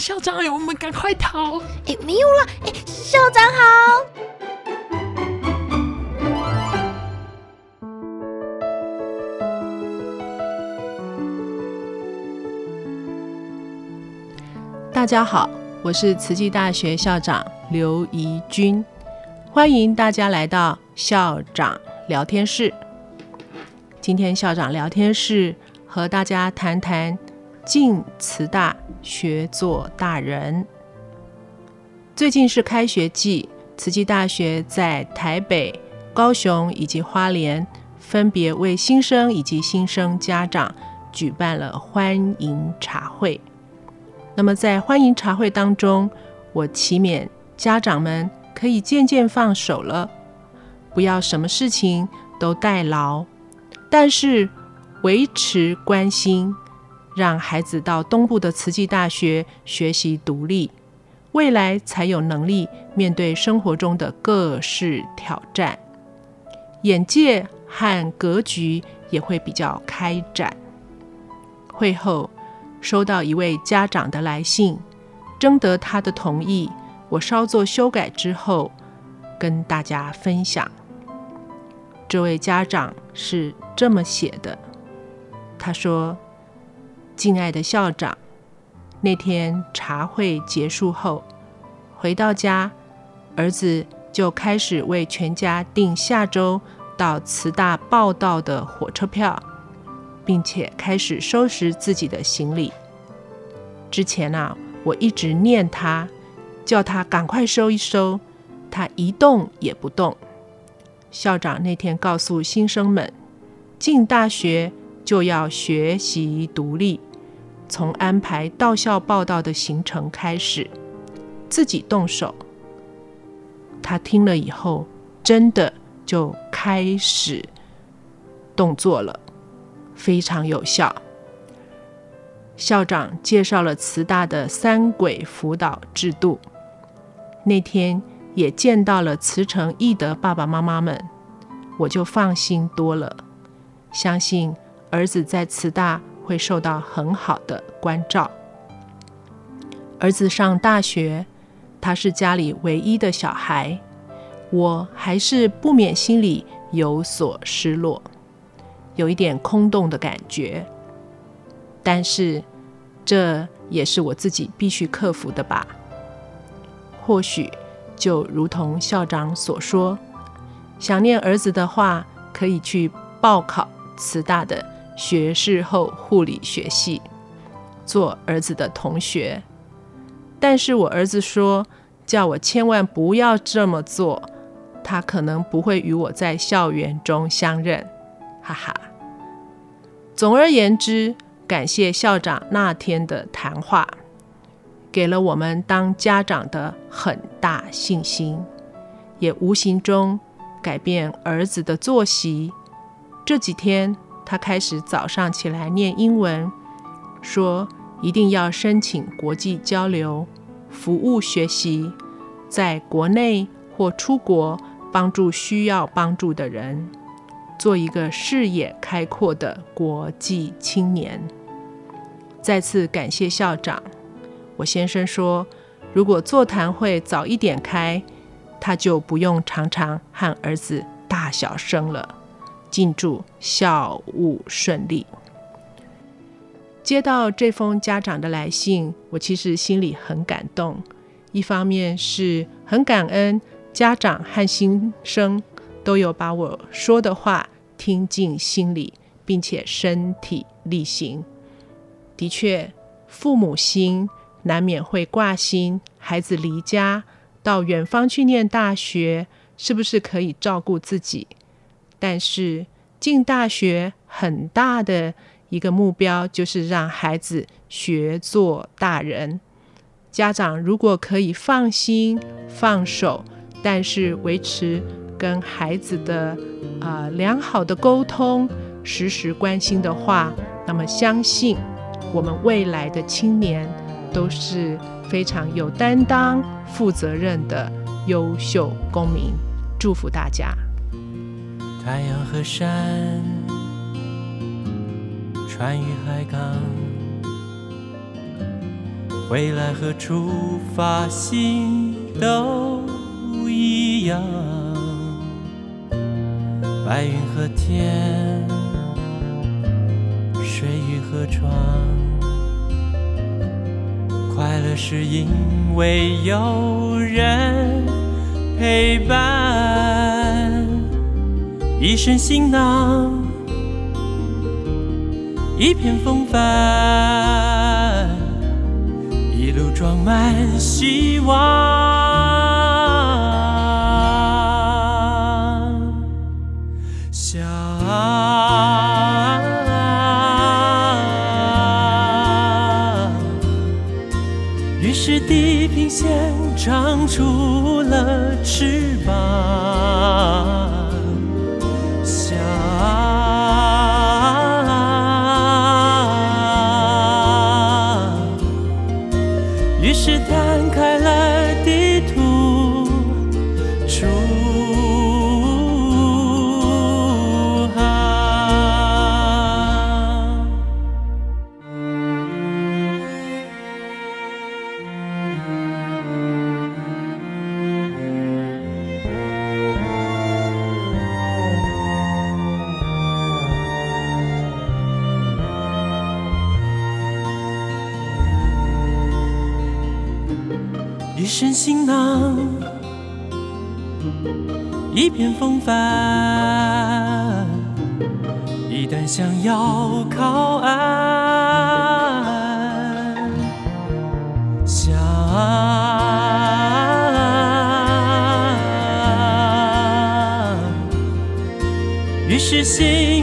校长，我们赶快逃！哎，没有了！哎，校长好。大家好，我是慈济大学校长刘怡君，欢迎大家来到校长聊天室。今天校长聊天室和大家谈谈进慈大学做大人。最近是开学季，慈济大学在台北、高雄以及花莲，分别为新生以及新生家长举办了欢迎茶会。那么在欢迎茶会当中，我祈勉家长们可以渐渐放手了，不要什么事情都代劳，但是维持关心，让孩子到东部的慈济大学学习独立，未来才有能力面对生活中的各式挑战，眼界和格局也会比较开展。会后。收到一位家长的来信，征得他的同意，我稍作修改之后，跟大家分享。这位家长是这么写的：他说，敬爱的校长，那天茶会结束后，回到家，儿子就开始为全家订下周到慈大报道的火车票。并且开始收拾自己的行李。之前啊，我一直念他，叫他赶快收一收，他一动也不动。校长那天告诉新生们，进大学就要学习独立，从安排到校报道的行程开始，自己动手。他听了以后，真的就开始动作了。非常有效。校长介绍了慈大的三轨辅导制度。那天也见到了慈诚义德爸爸妈妈们，我就放心多了，相信儿子在慈大会受到很好的关照。儿子上大学，他是家里唯一的小孩，我还是不免心里有所失落。有一点空洞的感觉，但是这也是我自己必须克服的吧。或许就如同校长所说，想念儿子的话，可以去报考慈大的学士后护理学系，做儿子的同学。但是我儿子说，叫我千万不要这么做，他可能不会与我在校园中相认。哈哈。总而言之，感谢校长那天的谈话，给了我们当家长的很大信心，也无形中改变儿子的作息。这几天，他开始早上起来念英文，说一定要申请国际交流、服务学习，在国内或出国帮助需要帮助的人。做一个视野开阔的国际青年。再次感谢校长。我先生说，如果座谈会早一点开，他就不用常常和儿子大小声了。敬祝校务顺利。接到这封家长的来信，我其实心里很感动。一方面是很感恩家长和新生都有把我说的话听进心里，并且身体力行。的确，父母心难免会挂心，孩子离家到远方去念大学，是不是可以照顾自己？但是进大学很大的一个目标，就是让孩子学做大人。家长如果可以放心放手，但是维持跟孩子的啊良好的沟通，时时关心的话，那么相信我们未来的青年都是非常有担当、负责任的优秀公民。祝福大家。太阳和山，船与海港，回来和出发心都一样。白云和天，水与河床，快乐是因为有人陪伴。一身行囊，一片风帆，一路装满希望。身行囊，一片风帆。一旦想要靠岸，想，于是心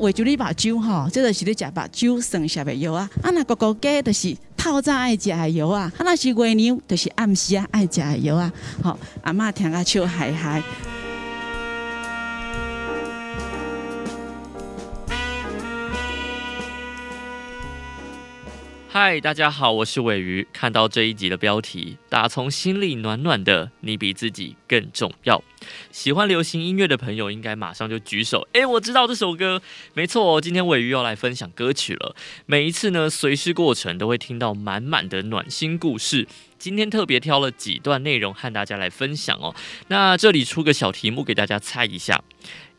为就你目睭吼，这就是你食目睭剩下的药啊！啊，那个个鸡就是透早爱食的药啊！啊，那是月娘就是暗时啊爱食的药啊！吼，阿嬷听啊笑嗨嗨。嗨，大家好，我是尾鱼。看到这一集的标题，打从心里暖暖的，你比自己更重要。喜欢流行音乐的朋友应该马上就举手。诶，我知道这首歌，没错哦，今天尾鱼要来分享歌曲了。每一次呢，随时过程都会听到满满的暖心故事。今天特别挑了几段内容和大家来分享哦。那这里出个小题目给大家猜一下：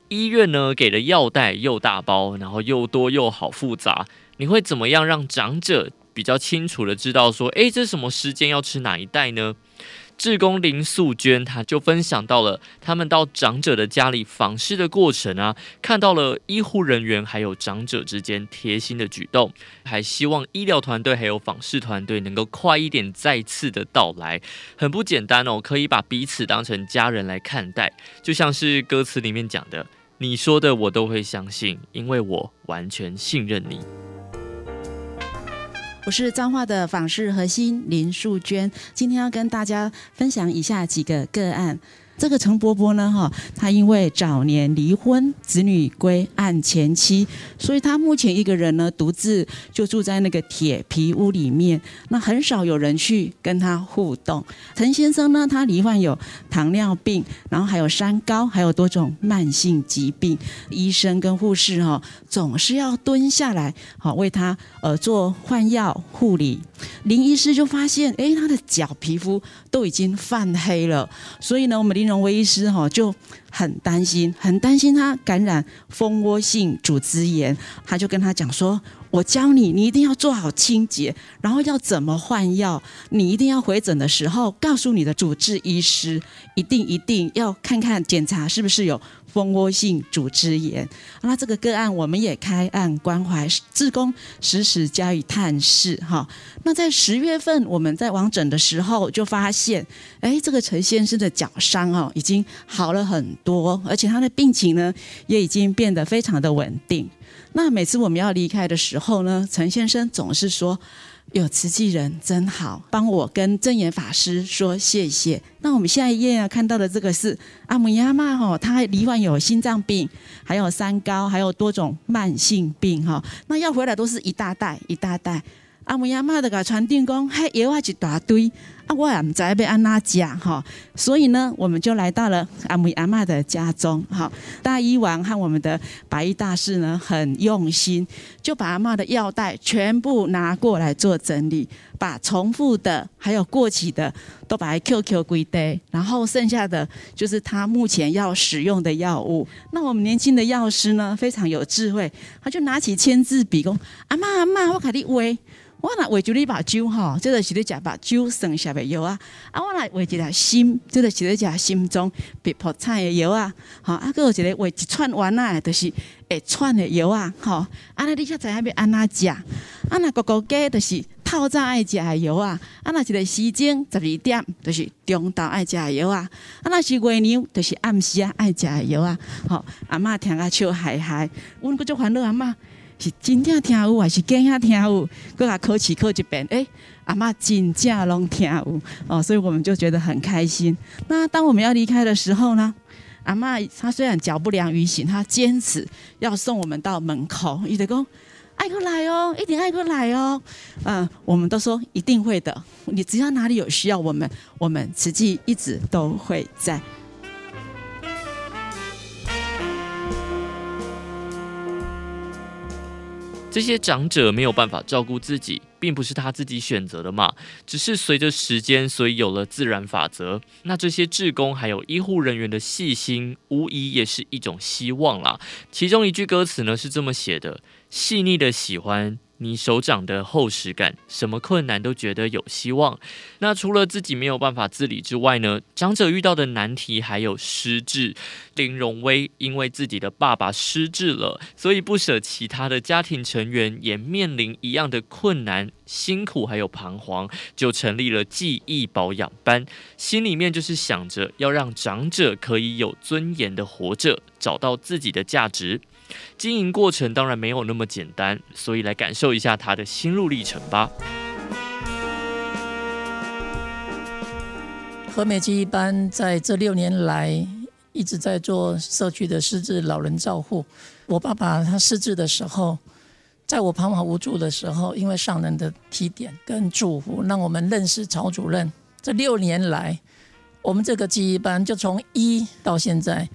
医院呢给的药袋又大包，然后又多又好复杂，你会怎么样让长者？比较清楚的知道说，诶，这什么时间要吃哪一袋呢？志工林素娟，她就分享到了他们到长者的家里访视的过程啊，看到了医护人员还有长者之间贴心的举动，还希望医疗团队还有访视团队能够快一点再次的到来，很不简单哦，可以把彼此当成家人来看待，就像是歌词里面讲的，你说的我都会相信，因为我完全信任你。我是彰化的访视核心林素娟，今天要跟大家分享以下几个个案。这个陈伯伯呢，哈，他因为早年离婚，子女归案前妻，所以他目前一个人呢，独自就住在那个铁皮屋里面，那很少有人去跟他互动。陈先生呢，他罹患有糖尿病，然后还有三高，还有多种慢性疾病，医生跟护士哈，总是要蹲下来，好为他呃做换药护理。林医师就发现，哎，他的脚皮肤都已经泛黑了，所以呢，我们林荣威医师哈就很担心，很担心他感染蜂窝性组织炎，他就跟他讲说：“我教你，你一定要做好清洁，然后要怎么换药，你一定要回诊的时候告诉你的主治医师，一定一定要看看检查是不是有。”蜂窝性组织炎，那这个个案我们也开案关怀，志工时时加以探视哈。那在十月份我们在往诊的时候，就发现，哎，这个陈先生的脚伤哦已经好了很多，而且他的病情呢也已经变得非常的稳定。那每次我们要离开的时候呢，陈先生总是说。有慈济人真好，帮我跟正言法师说谢谢。那我们下一页啊看到的这个是阿姆亚妈哈，他罹患有心脏病，还有三高，还有多种慢性病哈。那要回来都是一大袋一大袋。阿姆亚妈的个传定讲，嘿，药啊一大堆。啊，我也唔知要安哪讲哈，所以呢，我们就来到了阿姆阿妈的家中。哈，大医王和我们的白衣大师呢，很用心，就把阿妈的药袋全部拿过来做整理，把重复的还有过期的都把它 QQ 归堆，然后剩下的就是他目前要使用的药物。那我们年轻的药师呢，非常有智慧，他就拿起签字笔，讲阿妈阿妈，我给你喂。我若画一粒把酒吼，这个是咧食目睭算下的药啊。啊，我若画一个心，这个是咧食心中别破产的药啊。吼，啊，个有一个画一串丸啊，就是会串的药啊。吼，啊，那你晓知影要安怎食？啊，那个个鸡就是透早爱食的药啊。啊，那一个时间十二点，就是中昼爱食的药啊。啊，若是月娘，就是暗时啊爱食的药啊。吼，阿嬷听个笑嗨嗨，阮个足烦恼阿嬷。是真正听有，还是假下听有？搁甲考试考一遍，哎，阿妈真正拢听有哦，所以我们就觉得很开心。那当我们要离开的时候呢，阿妈她虽然脚不良于行，她坚持要送我们到门口，伊就讲爱过来哦，一定爱过来哦。嗯，我们都说一定会的，你只要哪里有需要，我们我们慈济一直都会在。这些长者没有办法照顾自己，并不是他自己选择的嘛，只是随着时间，所以有了自然法则。那这些志工还有医护人员的细心，无疑也是一种希望啦。其中一句歌词呢是这么写的：细腻的喜欢。你手掌的厚实感，什么困难都觉得有希望。那除了自己没有办法自理之外呢？长者遇到的难题还有失智。林荣威因为自己的爸爸失智了，所以不舍其他的家庭成员也面临一样的困难、辛苦还有彷徨，就成立了记忆保养班。心里面就是想着要让长者可以有尊严的活着，找到自己的价值。经营过程当然没有那么简单，所以来感受一下他的心路历程吧。和美记忆班在这六年来一直在做社区的失智老人照护。我爸爸他失智的时候，在我彷徨无助的时候，因为上人的提点跟祝福，让我们认识曹主任。这六年来，我们这个记忆班就从一到现在，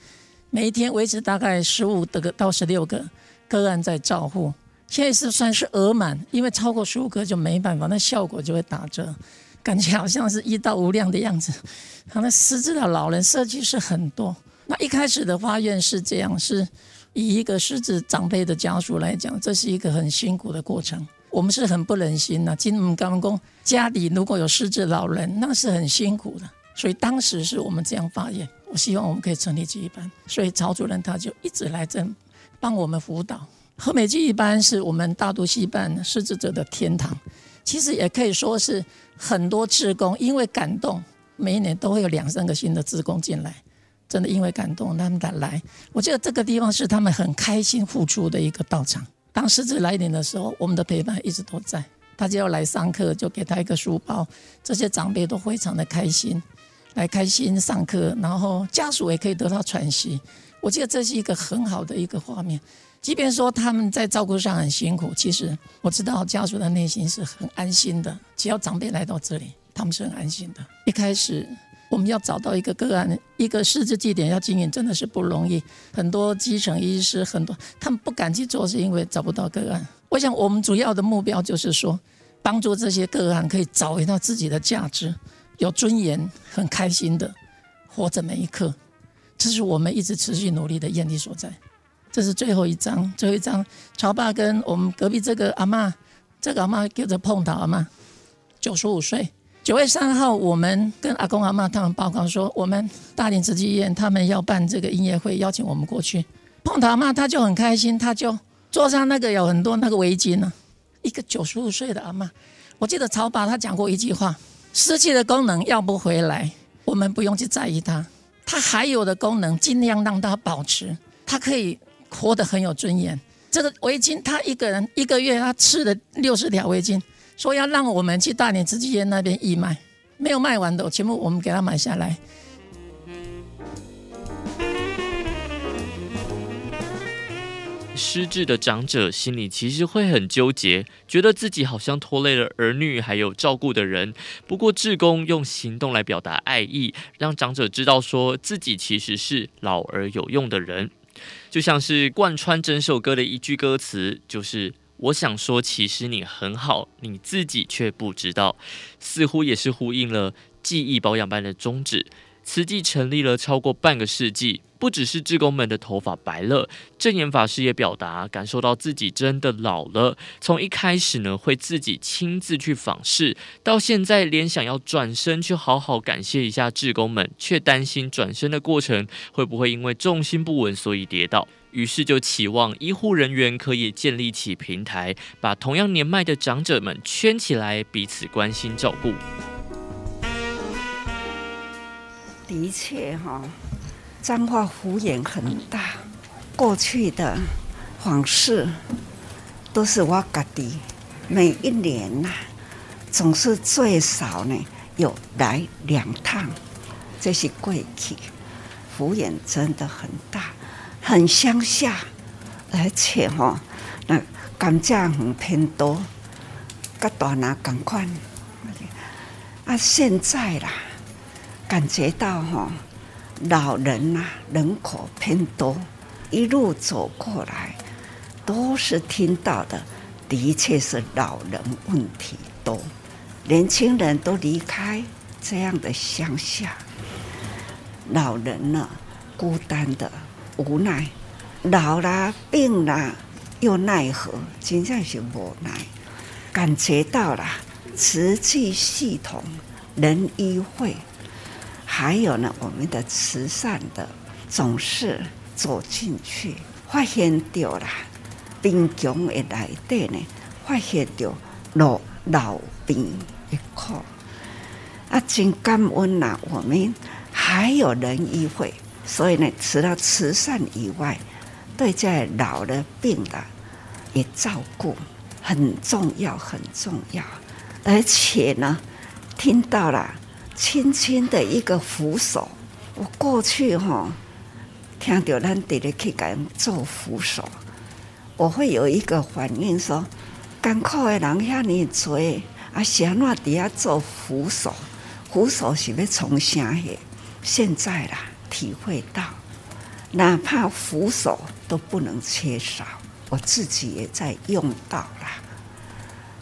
每一天维持大概十五个到十六个个案在照护。现在是算是额满，因为超过十五个就没办法，那效果就会打折，感觉好像是一到无量的样子。他那失智的老人设计是很多。那一开始的发愿是这样，是以一个失智长辈的家属来讲，这是一个很辛苦的过程。我们是很不忍心呐，金门刚公家里如果有失智老人，那是很辛苦的。所以当时是我们这样发言，我希望我们可以成立记忆班。所以曹主任他就一直来这帮我们辅导。和美记忆班是我们大都戏办失智者的天堂，其实也可以说是很多志工因为感动，每一年都会有两三个新的志工进来，真的因为感动他们敢来，我觉得这个地方是他们很开心付出的一个道场。当失智来临的时候，我们的陪伴一直都在，他就要来上课，就给他一个书包，这些长辈都非常的开心，来开心上课，然后家属也可以得到喘息，我觉得这是一个很好的一个画面。即便说他们在照顾上很辛苦，其实我知道家属的内心是很安心的。只要长辈来到这里，他们是很安心的。一开始我们要找到一个个案，一个失智地点要经营，真的是不容易。很多基层医师，很多他们不敢去做，是因为找不到个案。我想我们主要的目标就是说，帮助这些个案可以找回到自己的价值，有尊严，很开心的活着每一刻。这是我们一直持续努力的愿力所在。这是最后一张，最后一张。曹爸跟我们隔壁这个阿妈，这个阿妈叫做碰头阿妈，九十五岁。九月三号，我们跟阿公阿妈他们报告说，我们大连慈济医院他们要办这个音乐会，邀请我们过去。碰头阿妈他就很开心，他就桌上那个有很多那个围巾呢。一个九十五岁的阿妈，我记得曹爸他讲过一句话：失去的功能要不回来，我们不用去在意它，它还有的功能尽量让它保持，它可以。活得很有尊严。这个围巾，他一个人一个月他吃了六十条围巾，说要让我们去大连慈济院那边义卖，没有卖完的，全部我们给他买下来。失智的长者心里其实会很纠结，觉得自己好像拖累了儿女还有照顾的人。不过志工用行动来表达爱意，让长者知道说自己其实是老而有用的人。就像是贯穿整首歌的一句歌词，就是我想说，其实你很好，你自己却不知道，似乎也是呼应了记忆保养班的宗旨。慈济成立了超过半个世纪，不只是志工们的头发白了，正言法师也表达感受到自己真的老了。从一开始呢，会自己亲自去访视，到现在连想要转身去好好感谢一下志工们，却担心转身的过程会不会因为重心不稳所以跌倒，于是就期望医护人员可以建立起平台，把同样年迈的长者们圈起来，彼此关心照顾。的确哈，脏话福眼很大。过去的往事都是我家的，每一年呐，总是最少呢有来两趟。这些过去福眼真的很大，很乡下，而且哈那甘蔗很偏多，跟大拿赶快。啊，现在啦。感觉到哈，老人呐人口偏多，一路走过来，都是听到的，的确是老人问题多，年轻人都离开这样的乡下，老人呢孤单的无奈，老了病了又奈何，真正是无奈，感觉到了瓷器系统人医会。还有呢，我们的慈善的总是走进去，发现到了贫穷的来底呢，发现到老老病一块，啊，真感恩呐！我们还有人医会，所以呢，除了慈善以外，对在老的病的也照顾，很重要，很重要。而且呢，听到了。轻轻的一个扶手，我过去哈，听到咱得了去给人做扶手，我会有一个反应说，艰苦的人遐尼多，啊，安怎底下做扶手？扶手是要从啥的？现在啦，体会到，哪怕扶手都不能缺少。我自己也在用到啦，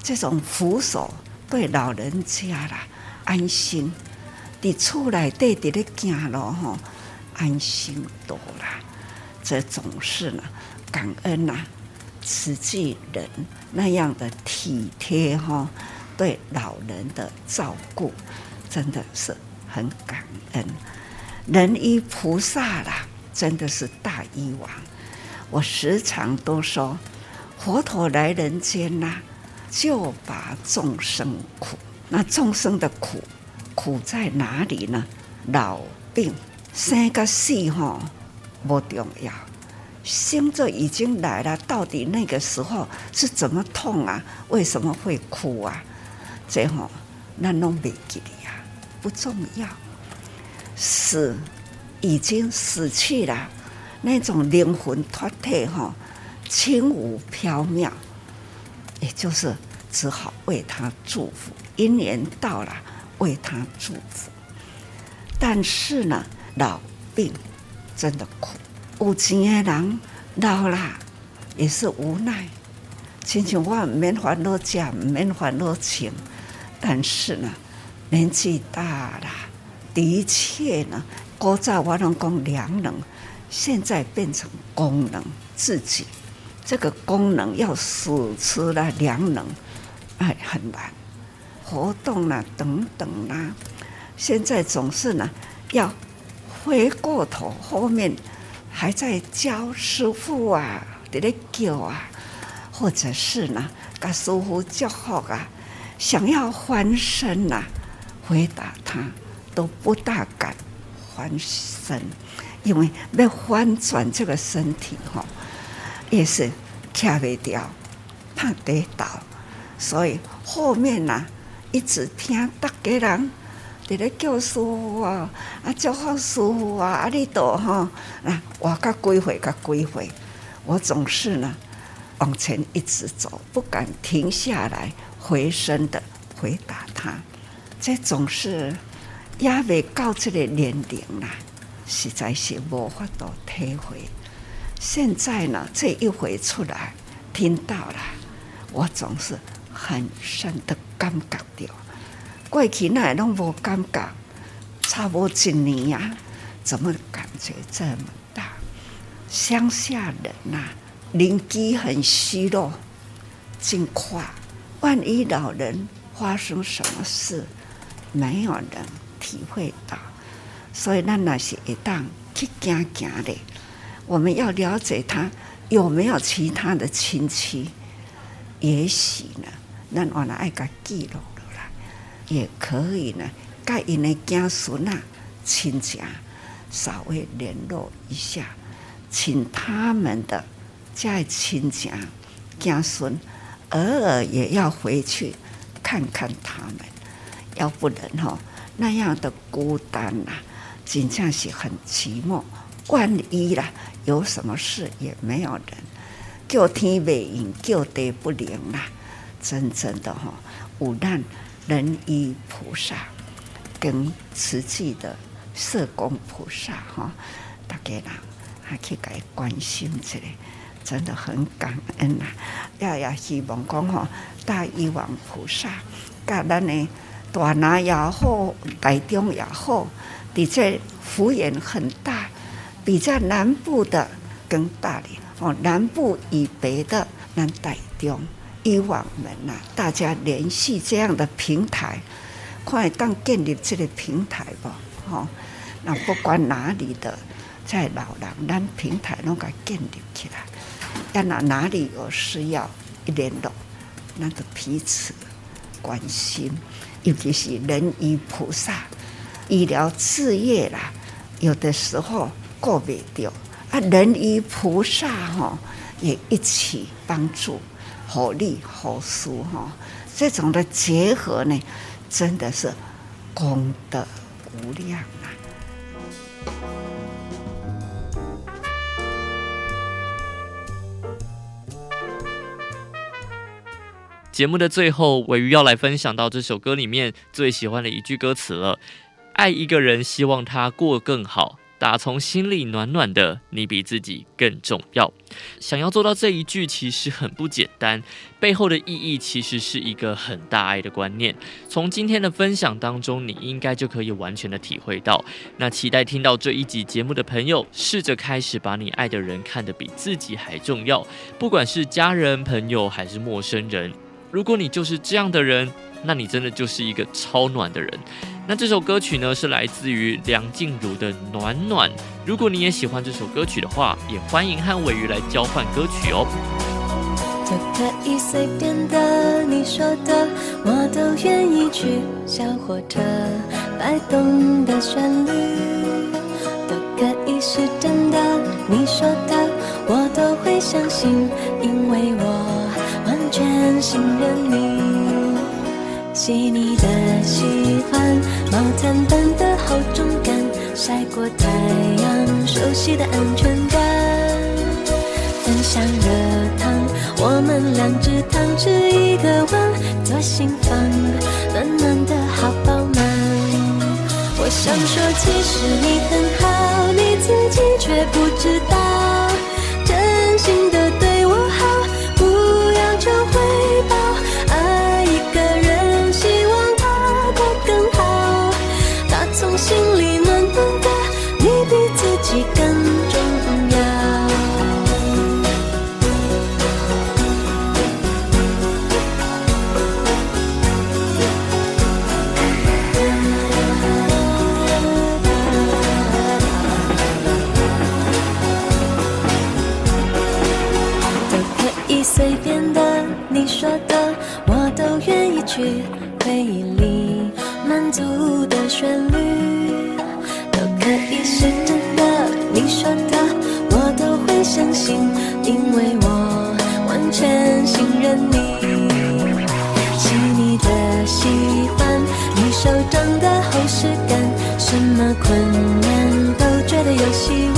这种扶手对老人家啦安心，伫厝内底伫咧行路吼，安心多啦。这总是呢，感恩呐，慈济人那样的体贴哈，对老人的照顾，真的是很感恩。人依菩萨啦，真的是大医王。我时常都说，佛陀来人间呐，就把众生苦。那众生的苦，苦在哪里呢？老病生个死吼不重要，生就已经来了。到底那个时候是怎么痛啊？为什么会哭啊？这吼那弄没记的呀，不重要。死已经死去了。那种灵魂脱体哈，轻无缥缈，也就是只好为他祝福。一年到了，为他祝福。但是呢，老病真的苦，有钱的人老了也是无奈。亲像我免烦恼食，免烦恼穿，但是呢，年纪大了，的确呢，古早我拢讲良能。现在变成功能自己，这个功能要使出了良能，哎，很难活动了等等啦。现在总是呢，要回过头，后面还在教师傅啊，在那叫啊，或者是呢，给师傅叫好啊，想要翻身呐，回答他都不大敢翻身。因为要翻转这个身体哈，也是卡不掉，怕跌倒，所以后面呐一直听大家人在咧叫师傅啊，啊叫好师傅啊，啊你都哈啊，我个几回个几回，我总是呢往前一直走，不敢停下来回身的回答他，这总是也未到这个年龄啦。实在是无法度体会。现在呢，这一回出来听到了，我总是很深的感觉到。过去那拢无感觉，差不多一年呀，怎么感觉？这么大？乡下人呐，邻居很虚弱，真快。万一老人发生什么事，没有人体会到。所以，咱那是一档去行行的，我们要了解他有没有其他的亲戚，也许呢，咱我来爱个记录了啦，也可以呢，跟因的家属那亲戚稍微联络一下，请他们的在亲戚家孙偶尔也要回去看看他们，要不然哈那样的孤单呐。真正是很寂寞，万一啦有什么事也没有人，叫天不应，叫地不灵啦。真正的哈，无难人依菩萨跟慈济的社工菩萨哈，大家人还去给关心起来，真的很感恩呐。也也希望讲哈，大医王菩萨，甲咱呢大拿也好，大中也好。比这幅员很大，比在南部的更大哩哦。南部以北的能大中，以往们呐，大家联系这样的平台，快当建立这个平台吧，哦。那不管哪里的，在老人，咱平台拢该建立起来。要哪哪里有需要一联络，那个彼此关心，尤其是人与菩萨。医疗事业啦，有的时候过不掉啊，人与菩萨哈也一起帮助，合力合疏哈，这种的结合呢，真的是功德无量啊。节目的最后，尾鱼要来分享到这首歌里面最喜欢的一句歌词了：爱一个人，希望他过更好。打从心里暖暖的，你比自己更重要。想要做到这一句，其实很不简单，背后的意义其实是一个很大爱的观念。从今天的分享当中，你应该就可以完全的体会到。那期待听到这一集节目的朋友，试着开始把你爱的人看得比自己还重要，不管是家人、朋友还是陌生人。如果你就是这样的人，那你真的就是一个超暖的人。那这首歌曲呢，是来自于梁静茹的《暖暖》。如果你也喜欢这首歌曲的话，也欢迎和尾鱼来交换歌曲哦。都可以随便的，你说的我都愿意去。小火车摆动的旋律，都可以是真的，你说的我都会相信，因为我完全信任你。细腻的喜欢，毛毯般的厚重感，晒过太阳，熟悉的安全感。分享热汤，我们两只汤匙一个碗，左心房，暖暖的好饱满。我想说，其实你很好，你自己却不知道，真心的去。回忆里满足的旋律，都可以是真的，你说的我都会相信，因为我完全信任你。细腻的喜欢，你手掌的厚实感，什么困难都觉得有希望。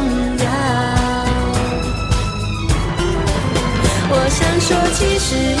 说，其实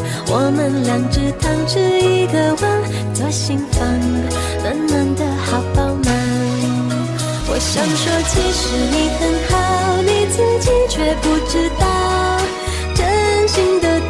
我们两只汤匙，一个碗，左心房暖暖的，好饱满。我想说其实你很好，你自己却不知道，真心的。